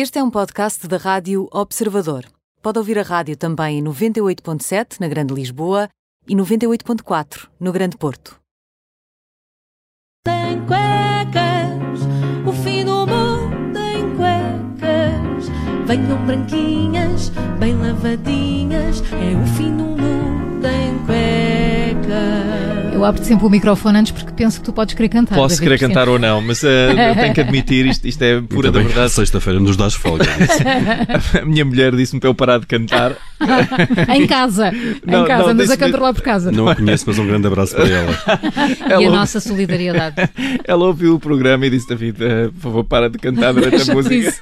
Este é um podcast da Rádio Observador. Pode ouvir a rádio também em 98.7 na Grande Lisboa e 98.4 no Grande Porto. Tem cuecas, o fim do mundo em cuecas. Venham branquinhas, bem lavadinhas, é o fim do mundo em cuecas. Eu abro sempre o microfone antes porque penso que tu podes querer cantar. Posso querer cantar ou não, mas uh, eu tenho que admitir, isto, isto é pura da verdade. Sexta-feira nos dás folga. A minha mulher disse-me para eu parar de cantar. em casa. Não, em casa, não, andas a controlar por casa. Não a conheço, mas um grande abraço para ela. E a Ela- nossa solidariedade. Ela ouviu o programa e disse: David, uh, por favor, para de cantar durante a música.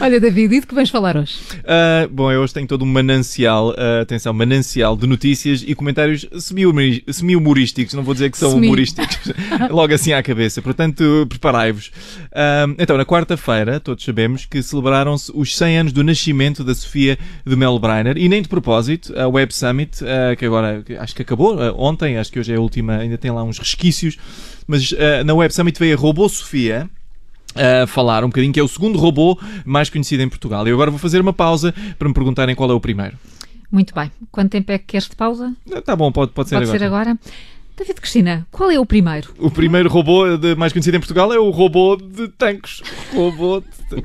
Olha, David, e de que vens falar hoje? Ah, bom, eu hoje tenho todo um manancial, ah, atenção, manancial de notícias e comentários semi-humorísticos, não vou dizer que são Semi. humorísticos, logo assim à cabeça, portanto, preparai-vos. Ah, então, na quarta-feira, todos sabemos que celebraram-se os 100 anos do nascimento da Sofia de Mel Breiner e nem de propósito, a Web Summit, ah, que agora acho que acabou ah, ontem, acho que hoje é a última, ainda tem lá uns resquícios, mas ah, na Web Summit veio a Robô Sofia a falar um bocadinho, que é o segundo robô mais conhecido em Portugal. E eu agora vou fazer uma pausa para me perguntarem qual é o primeiro. Muito bem. Quanto tempo é que queres de pausa? Tá bom, pode, pode ser Pode agora. ser agora? David Cristina, qual é o primeiro? O primeiro robô de- mais conhecido em Portugal é o robô de tanques. Robô de...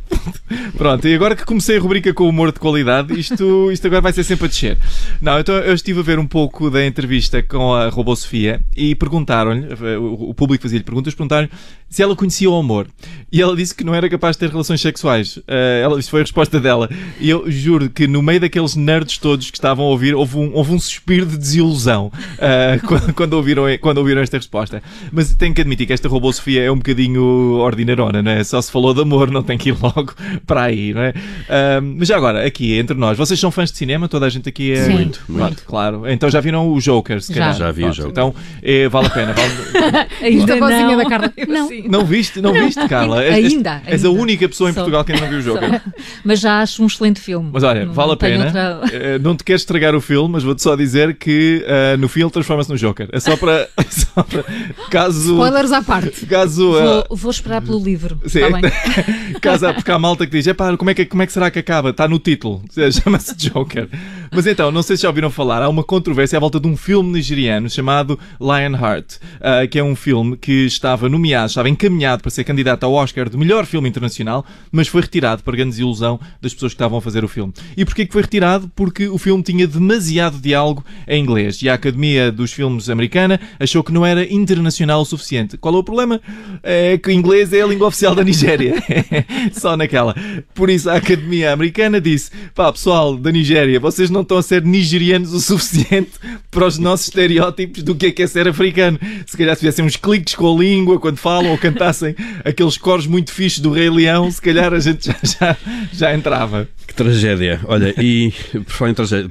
Pronto, e agora que comecei a rubrica com humor de qualidade, isto, isto agora vai ser sempre a descer. Não, então eu estive a ver um pouco da entrevista com a robô Sofia e perguntaram-lhe, o público fazia-lhe perguntas, perguntaram-lhe se ela conhecia o amor. E ela disse que não era capaz de ter relações sexuais. Ah, ela, isso foi a resposta dela. E eu juro que no meio daqueles nerds todos que estavam a ouvir, houve um, houve um suspiro de desilusão ah, quando, quando ouviram, quando ouviram esta resposta. Mas tenho que admitir que esta robô Sofia é um bocadinho ordinarona, não é? Só se falou de amor, não tem que ir logo para aí, não é? Ah, mas já agora, aqui entre nós, vocês são fãs de cinema? Toda a gente aqui é. Sim. Muito, muito. Pronto, claro. Então já viram o Joker, se Já. calhar. Já vi o Pronto, Joker. Então eh, vale a pena. vale- Ainda a vozinha não. da Carla. Não. Não viste? Não viste, Carla? És- Ainda, És a ainda. única pessoa em Só. Portugal que ainda não viu o Joker. Mas já acho um excelente filme. Mas olha, Não- vale a não pena. outra- Eh, Não te quero estragar o filme, mas vou-te só dizer que eh, no filme transforma-se no Joker. É só para. É só para- caso. Spoilers à parte. Caso. Vou, vou esperar pelo livro. Sim. Bem? Caso porque há malta que diz: "Epá, como é que, como é que será que acaba? Está no título, chama-se Joker. Mas então, não sei se já ouviram falar, há uma controvérsia à volta de um filme nigeriano chamado Lionheart, ah, que é um filme que estava nomeado, estava encaminhado para ser candidato ao Oscar de melhor filme internacional, mas foi retirado para grande desilusão das pessoas que estavam a fazer o filme. E porquê que foi retirado? Porque o filme tinha demasiado diálogo em inglês e a Academia dos Filmes Americana achou que não era internacional o suficiente. Qual é o problema? É que o inglês é a língua oficial da Nigéria. Só naquela. Por isso a Academia Americana disse: pá, pessoal da Nigéria, vocês não estão a ser nigerianos o suficiente para os nossos estereótipos do que é que é ser africano. Se calhar se fizessem uns cliques com a língua quando falam ou cantassem aqueles coros muito fixos do Rei Leão, se calhar a gente já, já, já entrava. Que tragédia. Olha, e por falar em tragé-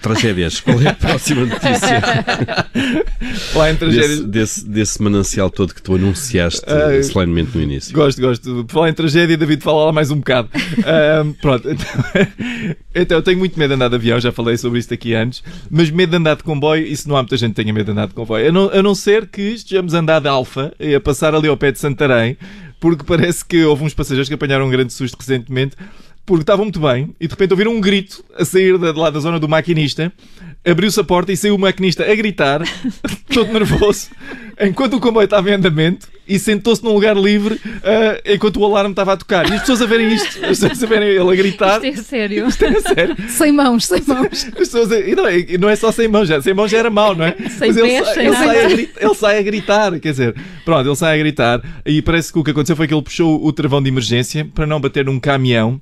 tragédias, qual é a próxima notícia Lá em tragédias. desse, desse, desse manancial todo que tu anunciaste Ai. solenemente no início? Gosto, gosto. Por falar em tragédia, David, fala lá mais um bocado. Ahm, pronto, então, então eu tenho muito medo de andar de avião, já falei sobre isto aqui antes, mas medo de andar de comboio, isso não há muita gente que tenha medo de andar de comboio. A não, a não ser que estejamos a andar de Alfa e a passar ali ao pé de Santarém, porque parece que houve uns passageiros que apanharam um grande susto recentemente. Porque estavam muito bem e de repente ouviram um grito a sair da, lá da zona do maquinista. Abriu-se a porta e saiu o maquinista a gritar, todo nervoso, enquanto o comboio estava em andamento e sentou-se num lugar livre ah, enquanto o alarme estava a tocar. E as pessoas a verem isto, as pessoas a verem ele a gritar. Isto é sério. É sério. Sem mãos, sem mãos. As pessoas a- e não, é- e não é só sem mãos, já, sem mãos já era mau, não é? Sem Mas ele, pés, sai- sem ele sai a ele sai a gritar, quer dizer, pronto, ele sai a gritar e parece que o que aconteceu foi que ele puxou o travão de emergência para não bater num caminhão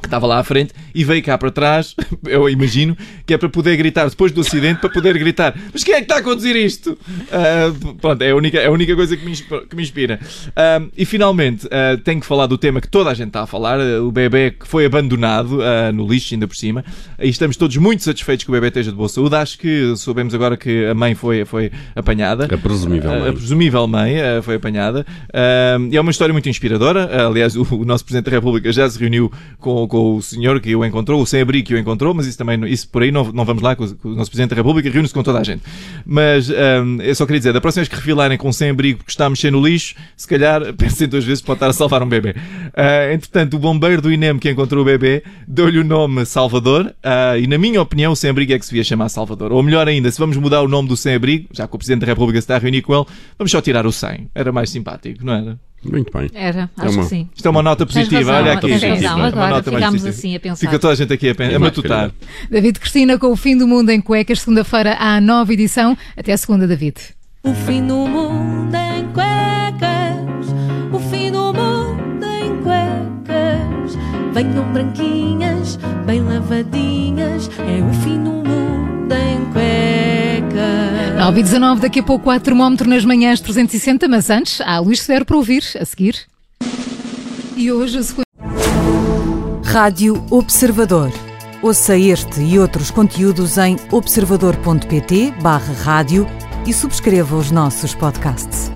que estava lá à frente e veio cá para trás, eu imagino, que é para poder gritar depois do acidente, para poder gritar: Mas quem é que está a conduzir isto? Ah, pronto, é a única, é a única coisa que me, que me inspira. Ah, e finalmente, ah, tenho que falar do tema que toda a gente está a falar: o bebê que foi abandonado no lixo, ainda por cima. E estamos todos muito satisfeitos que o bebê esteja de boa saúde. Acho que soubemos agora que a mãe foi, foi apanhada. A presumível A, a mãe. presumível mãe foi apanhada. É uma história muito inspiradora. Aliás, o, o nosso Presidente da República já se reuniu com, com, com o senhor que o encontrou, o sem-abrigo que o encontrou, mas isso também, isso por aí não, não vamos lá, com, o nosso Presidente da República reúne-se com toda a gente. Mas um, eu só queria dizer, da próxima vez que refilarem com sem-abrigo porque está a mexer no lixo, se calhar pensem duas vezes pode estar a salvar um bebê. Uh, entretanto, o bombeiro do INEM que encontrou o bebê deu-lhe o nome Salvador uh, e, na minha opinião, o sem-abrigo é que se devia chamar Salvador. Ou melhor ainda, se vamos mudar o nome do sem-abrigo, já que o Presidente da República se está a reunir com ele, vamos só tirar o 100. Era mais simpático, não era? Muito bem. Era, É acho uma- que sim. Isto é uma nota positiva, razão, olha aqui. tens gente. razão. Uma Agora nota mais ficámos positiva. assim a pensar. Fica toda a gente aqui a, pen- a É matutar. David Cristina com o fim do mundo em cuecas, segunda-feira há nova edição. Até a segunda, David. O fim do mundo em cuecas, o fim do mundo em cuecas. Venham branquinhas, bem lavadinhas, é o fim do mundo. 9 e 19, daqui a pouco há termómetro nas manhãs 360, mas antes há Luís Severo para ouvir, a seguir. E hoje a sequência. Rádio Observador. Ouça este e outros conteúdos em observador.pt/barra rádio e subscreva os nossos podcasts.